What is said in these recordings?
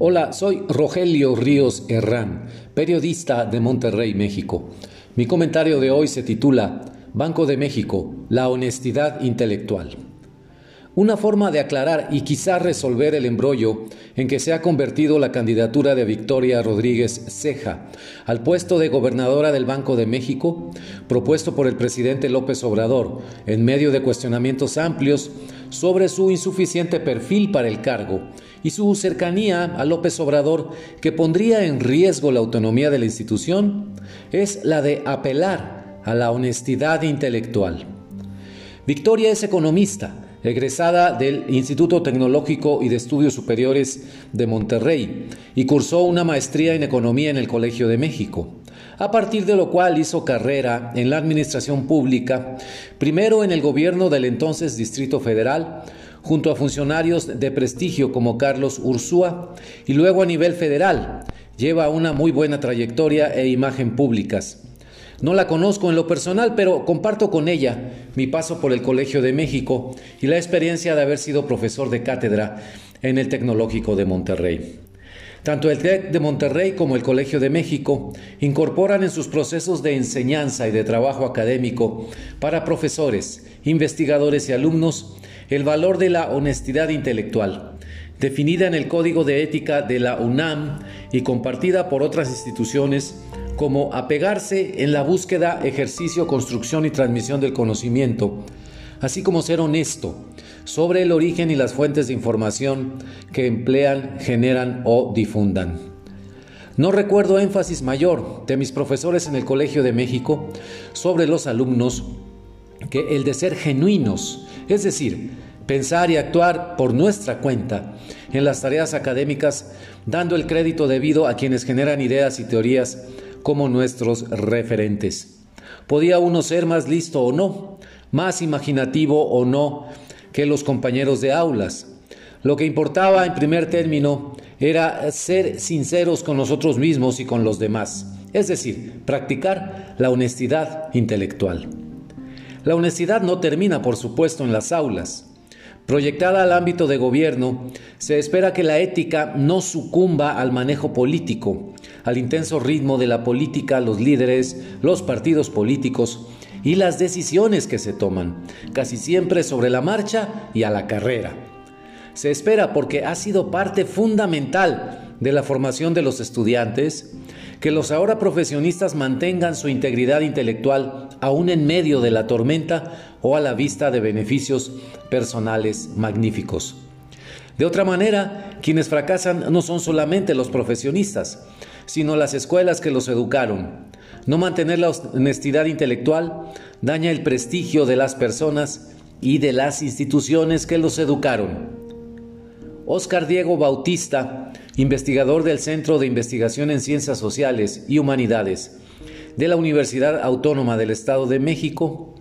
Hola, soy Rogelio Ríos Herrán, periodista de Monterrey, México. Mi comentario de hoy se titula Banco de México, la honestidad intelectual. Una forma de aclarar y quizá resolver el embrollo en que se ha convertido la candidatura de Victoria Rodríguez Ceja al puesto de gobernadora del Banco de México, propuesto por el presidente López Obrador, en medio de cuestionamientos amplios sobre su insuficiente perfil para el cargo y su cercanía a López Obrador que pondría en riesgo la autonomía de la institución, es la de apelar a la honestidad intelectual. Victoria es economista, egresada del Instituto Tecnológico y de Estudios Superiores de Monterrey y cursó una maestría en Economía en el Colegio de México, a partir de lo cual hizo carrera en la administración pública, primero en el gobierno del entonces Distrito Federal, junto a funcionarios de prestigio como Carlos Ursúa, y luego a nivel federal. Lleva una muy buena trayectoria e imagen públicas. No la conozco en lo personal, pero comparto con ella mi paso por el Colegio de México y la experiencia de haber sido profesor de cátedra en el Tecnológico de Monterrey. Tanto el TEC de Monterrey como el Colegio de México incorporan en sus procesos de enseñanza y de trabajo académico para profesores, investigadores y alumnos el valor de la honestidad intelectual, definida en el Código de Ética de la UNAM y compartida por otras instituciones como apegarse en la búsqueda, ejercicio, construcción y transmisión del conocimiento, así como ser honesto sobre el origen y las fuentes de información que emplean, generan o difundan. No recuerdo énfasis mayor de mis profesores en el Colegio de México sobre los alumnos que el de ser genuinos, es decir, pensar y actuar por nuestra cuenta en las tareas académicas, dando el crédito debido a quienes generan ideas y teorías como nuestros referentes. Podía uno ser más listo o no, más imaginativo o no que los compañeros de aulas. Lo que importaba en primer término era ser sinceros con nosotros mismos y con los demás, es decir, practicar la honestidad intelectual. La honestidad no termina, por supuesto, en las aulas. Proyectada al ámbito de gobierno, se espera que la ética no sucumba al manejo político, al intenso ritmo de la política, los líderes, los partidos políticos y las decisiones que se toman, casi siempre sobre la marcha y a la carrera. Se espera porque ha sido parte fundamental de la formación de los estudiantes, que los ahora profesionistas mantengan su integridad intelectual aún en medio de la tormenta o a la vista de beneficios personales magníficos. De otra manera, quienes fracasan no son solamente los profesionistas, sino las escuelas que los educaron. No mantener la honestidad intelectual daña el prestigio de las personas y de las instituciones que los educaron. Oscar Diego Bautista, investigador del Centro de Investigación en Ciencias Sociales y Humanidades de la Universidad Autónoma del Estado de México,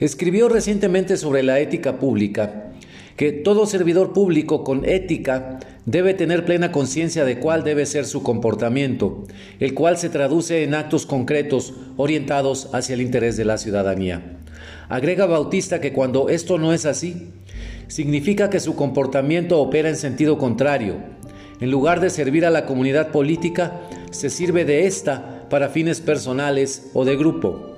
escribió recientemente sobre la ética pública que todo servidor público con ética debe tener plena conciencia de cuál debe ser su comportamiento, el cual se traduce en actos concretos orientados hacia el interés de la ciudadanía. Agrega Bautista que cuando esto no es así, significa que su comportamiento opera en sentido contrario. En lugar de servir a la comunidad política, se sirve de ésta para fines personales o de grupo.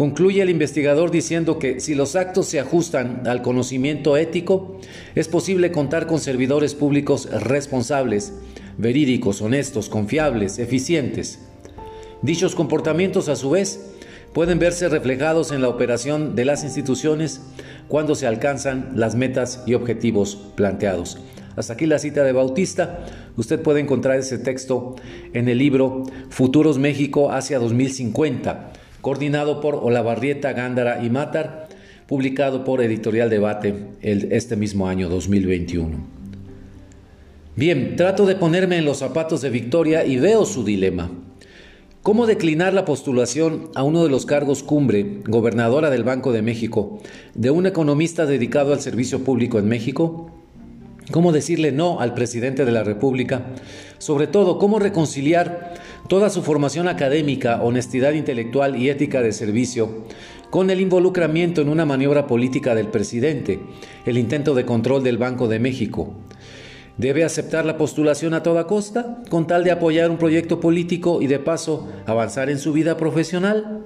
Concluye el investigador diciendo que si los actos se ajustan al conocimiento ético, es posible contar con servidores públicos responsables, verídicos, honestos, confiables, eficientes. Dichos comportamientos, a su vez, pueden verse reflejados en la operación de las instituciones cuando se alcanzan las metas y objetivos planteados. Hasta aquí la cita de Bautista. Usted puede encontrar ese texto en el libro Futuros México hacia 2050 coordinado por Olavarrieta, Gándara y Matar, publicado por Editorial Debate este mismo año 2021. Bien, trato de ponerme en los zapatos de Victoria y veo su dilema. ¿Cómo declinar la postulación a uno de los cargos cumbre, gobernadora del Banco de México, de un economista dedicado al servicio público en México? ¿Cómo decirle no al presidente de la República? Sobre todo, ¿cómo reconciliar toda su formación académica, honestidad intelectual y ética de servicio, con el involucramiento en una maniobra política del presidente, el intento de control del Banco de México. ¿Debe aceptar la postulación a toda costa con tal de apoyar un proyecto político y de paso avanzar en su vida profesional?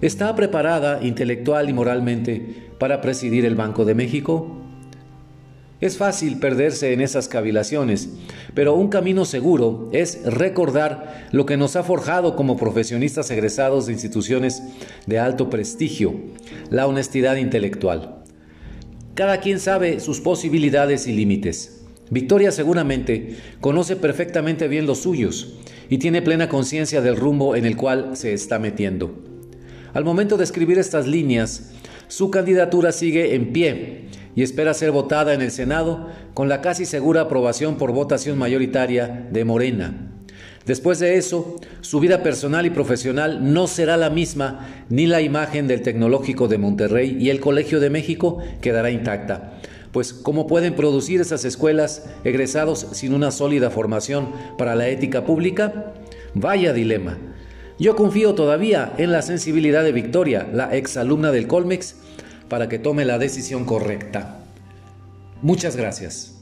¿Está preparada intelectual y moralmente para presidir el Banco de México? Es fácil perderse en esas cavilaciones, pero un camino seguro es recordar lo que nos ha forjado como profesionistas egresados de instituciones de alto prestigio, la honestidad intelectual. Cada quien sabe sus posibilidades y límites. Victoria seguramente conoce perfectamente bien los suyos y tiene plena conciencia del rumbo en el cual se está metiendo. Al momento de escribir estas líneas, su candidatura sigue en pie y espera ser votada en el Senado con la casi segura aprobación por votación mayoritaria de Morena. Después de eso, su vida personal y profesional no será la misma, ni la imagen del Tecnológico de Monterrey y el Colegio de México quedará intacta. Pues, ¿cómo pueden producir esas escuelas egresados sin una sólida formación para la ética pública? Vaya dilema. Yo confío todavía en la sensibilidad de Victoria, la exalumna del Colmex, para que tome la decisión correcta. Muchas gracias.